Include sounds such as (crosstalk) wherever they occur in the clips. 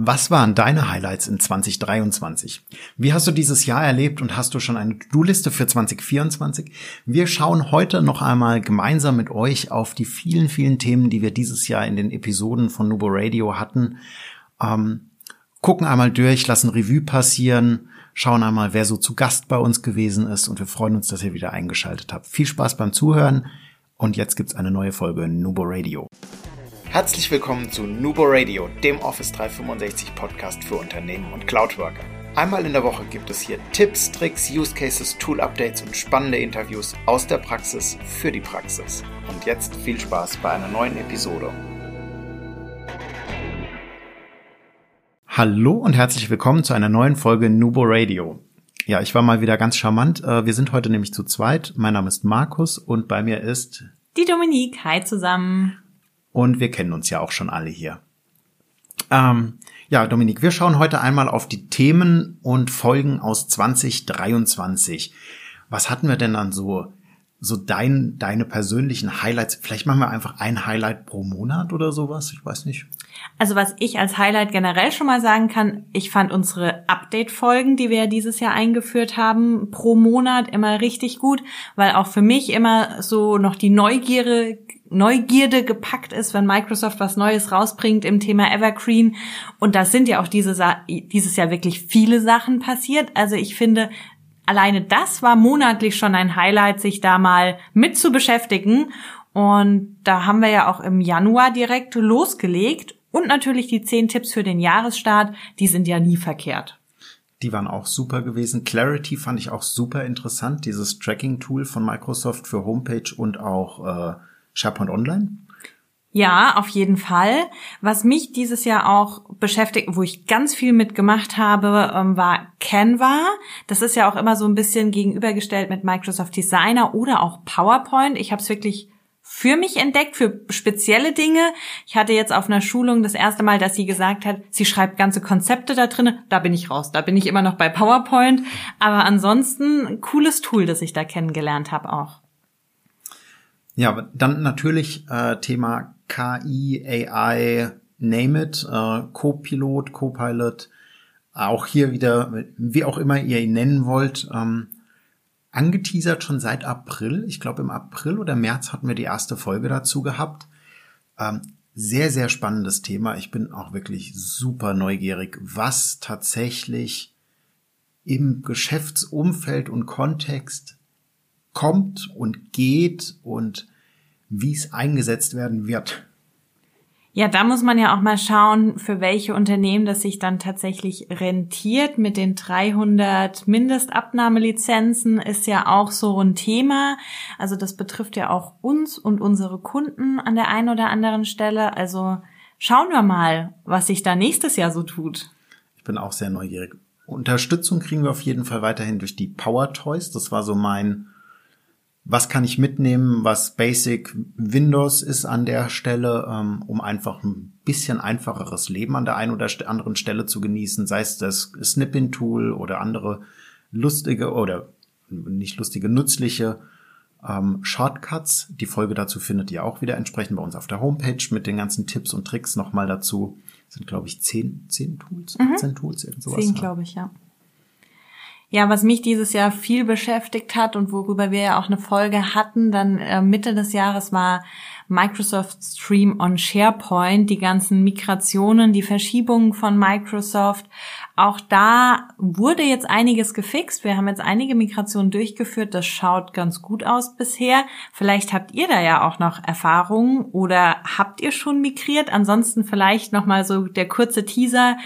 Was waren deine Highlights in 2023? Wie hast du dieses Jahr erlebt und hast du schon eine To-Do-Liste für 2024? Wir schauen heute noch einmal gemeinsam mit euch auf die vielen, vielen Themen, die wir dieses Jahr in den Episoden von Nubo Radio hatten. Ähm, gucken einmal durch, lassen Revue passieren, schauen einmal, wer so zu Gast bei uns gewesen ist und wir freuen uns, dass ihr wieder eingeschaltet habt. Viel Spaß beim Zuhören und jetzt gibt's eine neue Folge Nubo Radio. Herzlich willkommen zu Nubo Radio, dem Office 365 Podcast für Unternehmen und Cloudworker. Einmal in der Woche gibt es hier Tipps, Tricks, Use Cases, Tool Updates und spannende Interviews aus der Praxis für die Praxis. Und jetzt viel Spaß bei einer neuen Episode. Hallo und herzlich willkommen zu einer neuen Folge Nubo Radio. Ja, ich war mal wieder ganz charmant. Äh, wir sind heute nämlich zu zweit. Mein Name ist Markus und bei mir ist die Dominique. Hi zusammen. Und wir kennen uns ja auch schon alle hier. Ähm, ja, Dominik, wir schauen heute einmal auf die Themen und Folgen aus 2023. Was hatten wir denn dann so, so dein, deine persönlichen Highlights? Vielleicht machen wir einfach ein Highlight pro Monat oder sowas. Ich weiß nicht. Also was ich als Highlight generell schon mal sagen kann, ich fand unsere Update-Folgen, die wir ja dieses Jahr eingeführt haben, pro Monat immer richtig gut, weil auch für mich immer so noch die Neugierde Neugierde gepackt ist, wenn Microsoft was Neues rausbringt im Thema Evergreen. Und da sind ja auch diese, dieses Jahr wirklich viele Sachen passiert. Also ich finde, alleine das war monatlich schon ein Highlight, sich da mal mit zu beschäftigen. Und da haben wir ja auch im Januar direkt losgelegt. Und natürlich die zehn Tipps für den Jahresstart, die sind ja nie verkehrt. Die waren auch super gewesen. Clarity fand ich auch super interessant, dieses Tracking-Tool von Microsoft für Homepage und auch äh, SharePoint Online? Ja, auf jeden Fall. Was mich dieses Jahr auch beschäftigt, wo ich ganz viel mitgemacht habe, ähm, war Canva. Das ist ja auch immer so ein bisschen gegenübergestellt mit Microsoft Designer oder auch PowerPoint. Ich habe es wirklich für mich entdeckt, für spezielle Dinge. Ich hatte jetzt auf einer Schulung das erste Mal, dass sie gesagt hat, sie schreibt ganze Konzepte da drin. Da bin ich raus. Da bin ich immer noch bei PowerPoint. Aber ansonsten cooles Tool, das ich da kennengelernt habe auch. Ja, dann natürlich äh, Thema KI, AI, name it, äh, Co-Pilot, Co-Pilot, auch hier wieder, wie auch immer ihr ihn nennen wollt, ähm, angeteasert schon seit April. Ich glaube, im April oder März hatten wir die erste Folge dazu gehabt. Ähm, sehr, sehr spannendes Thema. Ich bin auch wirklich super neugierig, was tatsächlich im Geschäftsumfeld und Kontext kommt und geht und wie es eingesetzt werden wird. Ja, da muss man ja auch mal schauen, für welche Unternehmen das sich dann tatsächlich rentiert. Mit den 300 Mindestabnahmelizenzen ist ja auch so ein Thema. Also das betrifft ja auch uns und unsere Kunden an der einen oder anderen Stelle. Also schauen wir mal, was sich da nächstes Jahr so tut. Ich bin auch sehr neugierig. Unterstützung kriegen wir auf jeden Fall weiterhin durch die Power Toys. Das war so mein was kann ich mitnehmen, was Basic Windows ist an der Stelle, ähm, um einfach ein bisschen einfacheres Leben an der einen oder anderen Stelle zu genießen, sei es das Snipping-Tool oder andere lustige oder nicht lustige, nützliche ähm, Shortcuts. Die Folge dazu findet ihr auch wieder entsprechend bei uns auf der Homepage mit den ganzen Tipps und Tricks nochmal dazu. Das sind, glaube ich, zehn, zehn Tools, mhm. 18 Tools, irgend sowas. Zehn, glaube ich, ja. Ja, was mich dieses Jahr viel beschäftigt hat und worüber wir ja auch eine Folge hatten, dann äh, Mitte des Jahres war Microsoft Stream on SharePoint, die ganzen Migrationen, die Verschiebungen von Microsoft. Auch da wurde jetzt einiges gefixt. Wir haben jetzt einige Migrationen durchgeführt. Das schaut ganz gut aus bisher. Vielleicht habt ihr da ja auch noch Erfahrungen oder habt ihr schon migriert? Ansonsten vielleicht noch mal so der kurze Teaser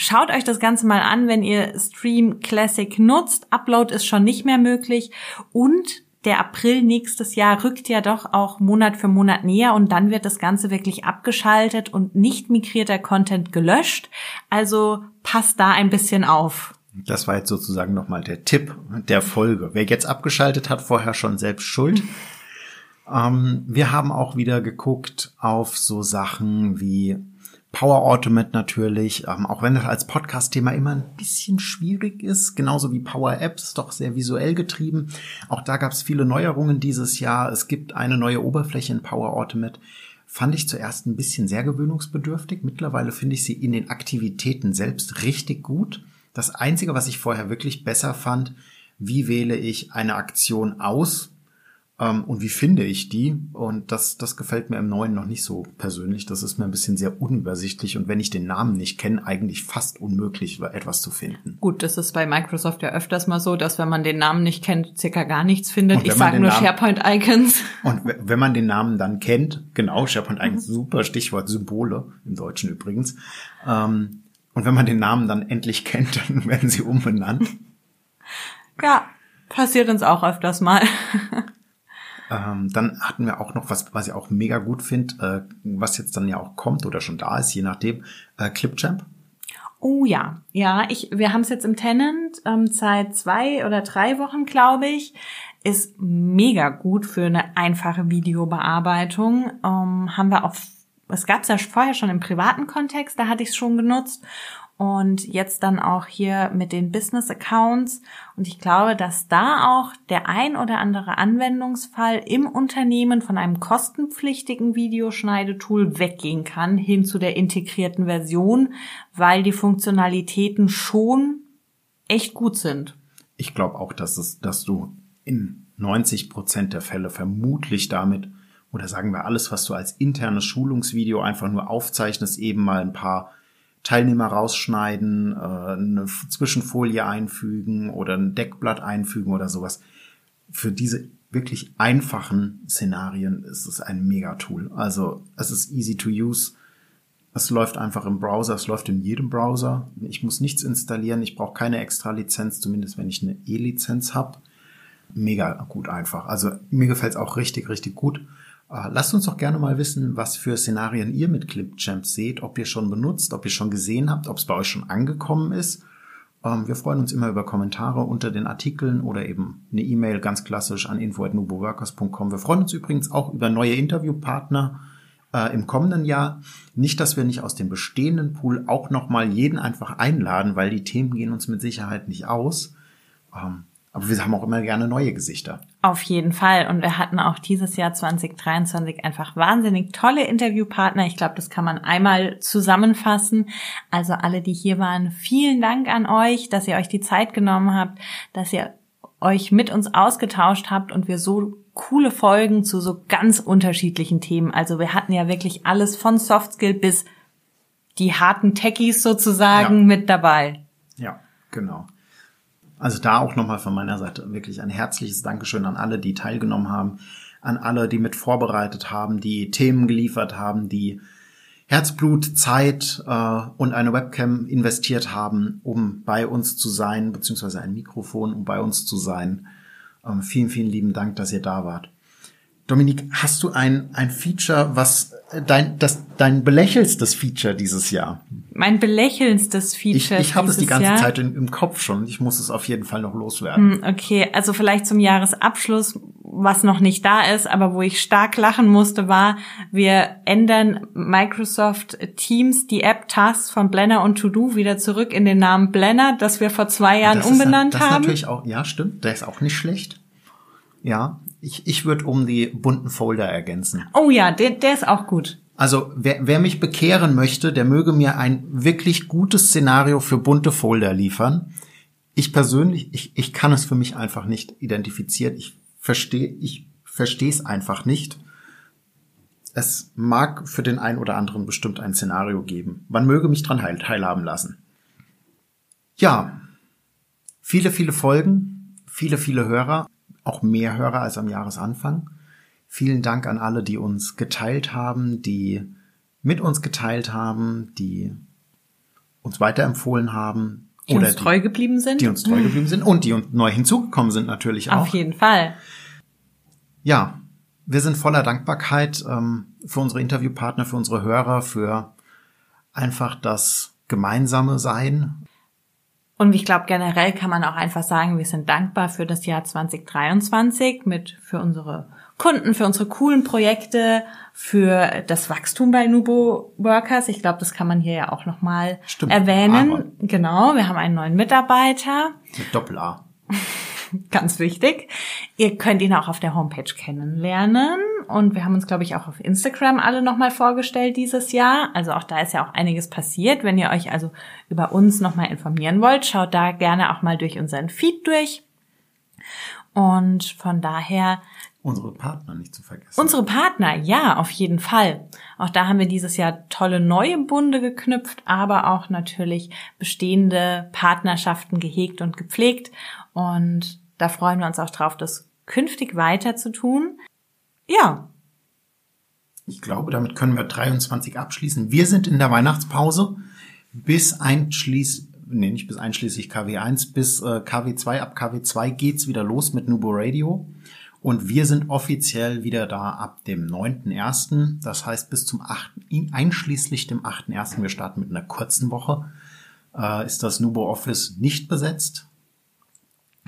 Schaut euch das Ganze mal an, wenn ihr Stream Classic nutzt. Upload ist schon nicht mehr möglich und der April nächstes Jahr rückt ja doch auch Monat für Monat näher und dann wird das Ganze wirklich abgeschaltet und nicht migrierter Content gelöscht. Also passt da ein bisschen auf. Das war jetzt sozusagen nochmal der Tipp der Folge. Wer jetzt abgeschaltet hat, vorher schon selbst schuld. (laughs) ähm, wir haben auch wieder geguckt auf so Sachen wie Power Automate natürlich, ähm, auch wenn das als Podcast-Thema immer ein bisschen schwierig ist, genauso wie Power Apps, doch sehr visuell getrieben. Auch da gab es viele Neuerungen dieses Jahr. Es gibt eine neue Oberfläche in Power Automate fand ich zuerst ein bisschen sehr gewöhnungsbedürftig. Mittlerweile finde ich sie in den Aktivitäten selbst richtig gut. Das Einzige, was ich vorher wirklich besser fand, wie wähle ich eine Aktion aus, ähm, und wie finde ich die? Und das, das gefällt mir im Neuen noch nicht so persönlich. Das ist mir ein bisschen sehr unübersichtlich und wenn ich den Namen nicht kenne, eigentlich fast unmöglich, etwas zu finden. Gut, das ist bei Microsoft ja öfters mal so, dass wenn man den Namen nicht kennt, circa gar nichts findet. Ich sage nur SharePoint-Icons. Und wenn man den Namen dann kennt, genau, SharePoint-Icons, mhm. super Stichwort Symbole, im Deutschen übrigens. Ähm, und wenn man den Namen dann endlich kennt, (laughs) dann werden sie umbenannt. Ja, passiert uns auch öfters mal. Ähm, dann hatten wir auch noch was, was ich auch mega gut finde, äh, was jetzt dann ja auch kommt oder schon da ist, je nachdem, äh, Clipchamp. Oh ja, ja, ich, wir haben es jetzt im Tenant ähm, seit zwei oder drei Wochen, glaube ich. Ist mega gut für eine einfache Videobearbeitung. Ähm, haben wir auch, es gab es ja vorher schon im privaten Kontext, da hatte ich es schon genutzt und jetzt dann auch hier mit den Business Accounts. Und ich glaube, dass da auch der ein oder andere Anwendungsfall im Unternehmen von einem kostenpflichtigen Videoschneidetool weggehen kann hin zu der integrierten Version, weil die Funktionalitäten schon echt gut sind. Ich glaube auch, dass es, dass du in 90 Prozent der Fälle vermutlich damit oder sagen wir alles, was du als internes Schulungsvideo einfach nur aufzeichnest, eben mal ein paar Teilnehmer rausschneiden, äh, eine Zwischenfolie einfügen oder ein Deckblatt einfügen oder sowas. Für diese wirklich einfachen Szenarien ist es ein Mega-Tool. Also es ist easy to use. Es läuft einfach im Browser, es läuft in jedem Browser. Ich muss nichts installieren, ich brauche keine extra Lizenz, zumindest wenn ich eine E-Lizenz habe. Mega gut einfach. Also mir gefällt es auch richtig, richtig gut. Äh, lasst uns doch gerne mal wissen, was für Szenarien ihr mit Clipchamp seht, ob ihr schon benutzt, ob ihr schon gesehen habt, ob es bei euch schon angekommen ist. Ähm, wir freuen uns immer über Kommentare unter den Artikeln oder eben eine E-Mail ganz klassisch an info@nuboworkers.com. Wir freuen uns übrigens auch über neue Interviewpartner äh, im kommenden Jahr. Nicht, dass wir nicht aus dem bestehenden Pool auch nochmal jeden einfach einladen, weil die Themen gehen uns mit Sicherheit nicht aus. Ähm, aber wir haben auch immer gerne neue Gesichter. Auf jeden Fall. Und wir hatten auch dieses Jahr 2023 einfach wahnsinnig tolle Interviewpartner. Ich glaube, das kann man einmal zusammenfassen. Also alle, die hier waren, vielen Dank an euch, dass ihr euch die Zeit genommen habt, dass ihr euch mit uns ausgetauscht habt und wir so coole Folgen zu so ganz unterschiedlichen Themen. Also wir hatten ja wirklich alles von Softskill bis die harten Techies sozusagen ja. mit dabei. Ja, genau. Also da auch nochmal von meiner Seite wirklich ein herzliches Dankeschön an alle, die teilgenommen haben, an alle, die mit vorbereitet haben, die Themen geliefert haben, die Herzblut, Zeit äh, und eine Webcam investiert haben, um bei uns zu sein, beziehungsweise ein Mikrofon, um bei uns zu sein. Ähm, vielen, vielen lieben Dank, dass ihr da wart. Dominik, hast du ein, ein Feature, was dein, das, dein belächelstes Feature dieses Jahr? Mein belächelnstes Feature. Ich, ich habe es die ganze Jahr. Zeit in, im Kopf schon. Ich muss es auf jeden Fall noch loswerden. Hm, okay, also vielleicht zum Jahresabschluss, was noch nicht da ist, aber wo ich stark lachen musste, war, wir ändern Microsoft Teams, die App Tasks von Blender und To Do wieder zurück in den Namen Blender, das wir vor zwei Jahren das umbenannt ist, das haben. Das natürlich auch, ja, stimmt. Der ist auch nicht schlecht. Ja, ich, ich würde um die bunten Folder ergänzen. Oh ja, der, der ist auch gut. Also wer, wer mich bekehren möchte, der möge mir ein wirklich gutes Szenario für bunte Folder liefern. Ich persönlich, ich, ich kann es für mich einfach nicht identifizieren. Ich verstehe, ich verstehe es einfach nicht. Es mag für den einen oder anderen bestimmt ein Szenario geben. Man möge mich dran teilhaben lassen. Ja, viele, viele Folgen, viele, viele Hörer auch mehr Hörer als am Jahresanfang. Vielen Dank an alle, die uns geteilt haben, die mit uns geteilt haben, die uns weiterempfohlen haben. Die oder uns treu die, geblieben sind. Die uns treu (laughs) geblieben sind und die uns neu hinzugekommen sind natürlich auch. Auf jeden Fall. Ja, wir sind voller Dankbarkeit ähm, für unsere Interviewpartner, für unsere Hörer, für einfach das gemeinsame Sein und ich glaube, generell kann man auch einfach sagen, wir sind dankbar für das Jahr 2023 mit für unsere Kunden, für unsere coolen Projekte, für das Wachstum bei Nubo Workers. Ich glaube, das kann man hier ja auch nochmal erwähnen. Aber. Genau, wir haben einen neuen Mitarbeiter. Mit Doppel A. (laughs) Ganz wichtig. Ihr könnt ihn auch auf der Homepage kennenlernen. Und wir haben uns, glaube ich, auch auf Instagram alle nochmal vorgestellt dieses Jahr. Also auch da ist ja auch einiges passiert. Wenn ihr euch also über uns nochmal informieren wollt, schaut da gerne auch mal durch unseren Feed durch. Und von daher Unsere Partner nicht zu vergessen. Unsere Partner, ja, auf jeden Fall. Auch da haben wir dieses Jahr tolle neue Bunde geknüpft, aber auch natürlich bestehende Partnerschaften gehegt und gepflegt. Und da freuen wir uns auch drauf, das künftig weiter zu tun. Ja. Ich glaube, damit können wir 23 abschließen. Wir sind in der Weihnachtspause bis einschließlich nee, nicht bis einschließlich KW1, bis äh, KW2. Ab KW2 geht's wieder los mit Nubo Radio. Und wir sind offiziell wieder da ab dem 9.1. Das heißt bis zum 8., einschließlich dem 8.1. Wir starten mit einer kurzen Woche. Äh, ist das Nubo Office nicht besetzt.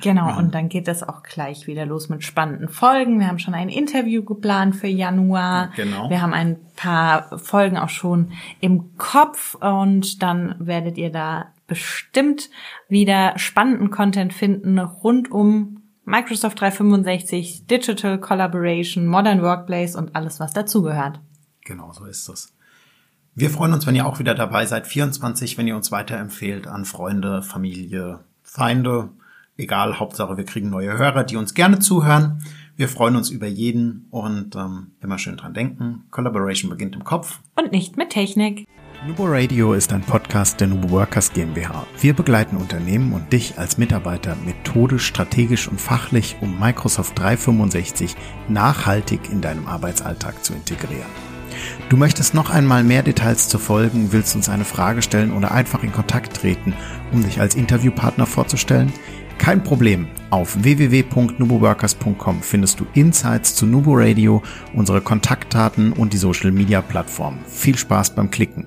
Genau, ja. und dann geht es auch gleich wieder los mit spannenden Folgen. Wir haben schon ein Interview geplant für Januar. Genau. Wir haben ein paar Folgen auch schon im Kopf und dann werdet ihr da bestimmt wieder spannenden Content finden rund um Microsoft 365, Digital Collaboration, Modern Workplace und alles, was dazugehört. Genau, so ist es. Wir freuen uns, wenn ihr auch wieder dabei seid. 24, wenn ihr uns weiterempfehlt an Freunde, Familie, Feinde. Egal, Hauptsache, wir kriegen neue Hörer, die uns gerne zuhören. Wir freuen uns über jeden und ähm, immer schön dran denken. Collaboration beginnt im Kopf. Und nicht mit Technik. Nubo Radio ist ein Podcast der Nubo Workers GmbH. Wir begleiten Unternehmen und dich als Mitarbeiter methodisch, strategisch und fachlich, um Microsoft 365 nachhaltig in deinem Arbeitsalltag zu integrieren. Du möchtest noch einmal mehr Details zu folgen, willst uns eine Frage stellen oder einfach in Kontakt treten, um dich als Interviewpartner vorzustellen? Kein Problem. Auf www.nuboworkers.com findest du Insights zu Nubo Radio, unsere Kontaktdaten und die Social Media Plattform. Viel Spaß beim Klicken.